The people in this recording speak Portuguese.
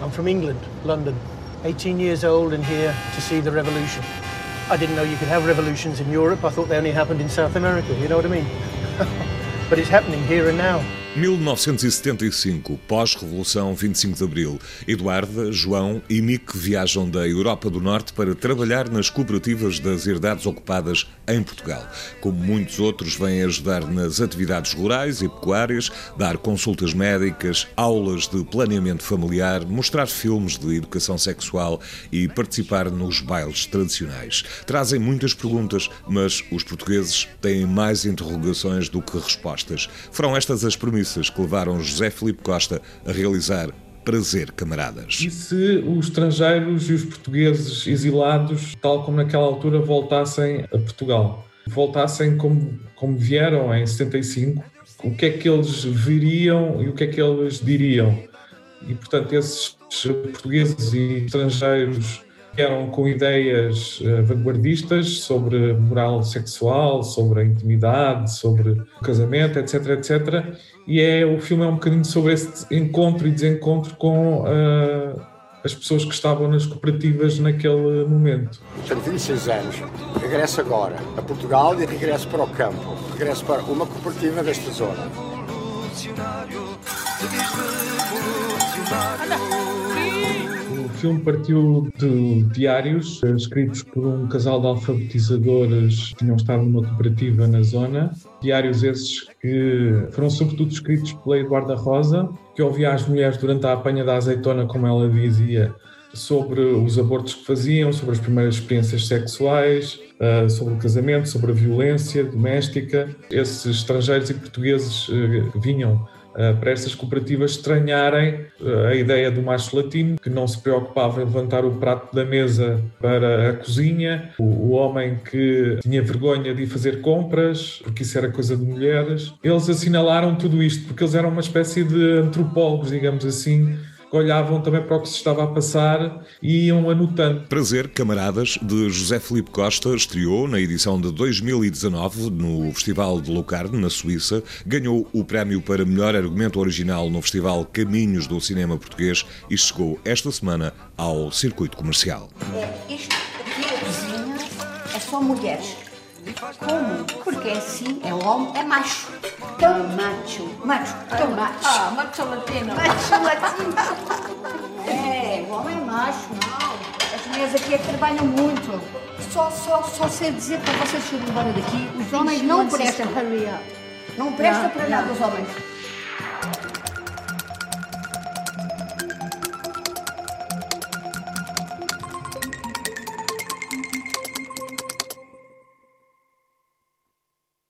I'm from England, London. 18 years old and here to see the revolution. I didn't know you could have revolutions in Europe. I thought they only happened in South America, you know what I mean? but it's happening here and now. 1975, pós-revolução 25 de Abril, Eduarda, João e Mick viajam da Europa do Norte para trabalhar nas cooperativas das herdades ocupadas em Portugal. Como muitos outros, vêm ajudar nas atividades rurais e pecuárias, dar consultas médicas, aulas de planeamento familiar, mostrar filmes de educação sexual e participar nos bailes tradicionais. Trazem muitas perguntas, mas os portugueses têm mais interrogações do que respostas. Foram estas as premissas que levaram José Filipe Costa a realizar Prazer, camaradas. E se os estrangeiros e os portugueses exilados, tal como naquela altura, voltassem a Portugal? Voltassem como, como vieram em 75, o que é que eles veriam e o que é que eles diriam? E, portanto, esses portugueses e estrangeiros eram com ideias uh, vanguardistas sobre moral sexual, sobre a intimidade, sobre o casamento, etc, etc. E é, o filme é um bocadinho sobre esse encontro e desencontro com uh, as pessoas que estavam nas cooperativas naquele momento. Tenho 26 anos, regresso agora a Portugal e regresso para o campo, regresso para uma cooperativa desta zona. O filme partiu de diários eh, escritos por um casal de alfabetizadores que tinham estado numa cooperativa na zona. Diários esses que foram sobretudo escritos pela Eduarda Rosa, que ouvia as mulheres durante a apanha da azeitona, como ela dizia, sobre os abortos que faziam, sobre as primeiras experiências sexuais, eh, sobre o casamento, sobre a violência doméstica. Esses estrangeiros e portugueses eh, vinham para estas cooperativas estranharem eh, a ideia do macho latino, que não se preocupava em levantar o prato da mesa para a cozinha, o, homem que tinha vergonha de ir fazer compras, porque isso era coisa de mulheres. Eles assinalaram tudo isto, porque eles eram uma espécie de antropólogos, digamos assim, que olhavam também para o que se estava a passar e iam anotando. Prazer, Camaradas, de José Felipe Costa, estreou na edição de 2019 no Festival de Locarno, na Suíça, ganhou o prémio para melhor argumento original no Festival Caminhos do Cinema Português e chegou esta semana ao circuito comercial. É, isto aqui, a cozinha, é só mulheres. Como? Porque é assim, é homem, é macho. Tão macho. Macho. Tão macho. Ah, macho latino. Macho latino. Trabalham muito. Só, só, só sei dizer para vocês irem embora daqui, os homens não prestam. Não presta para nada os homens.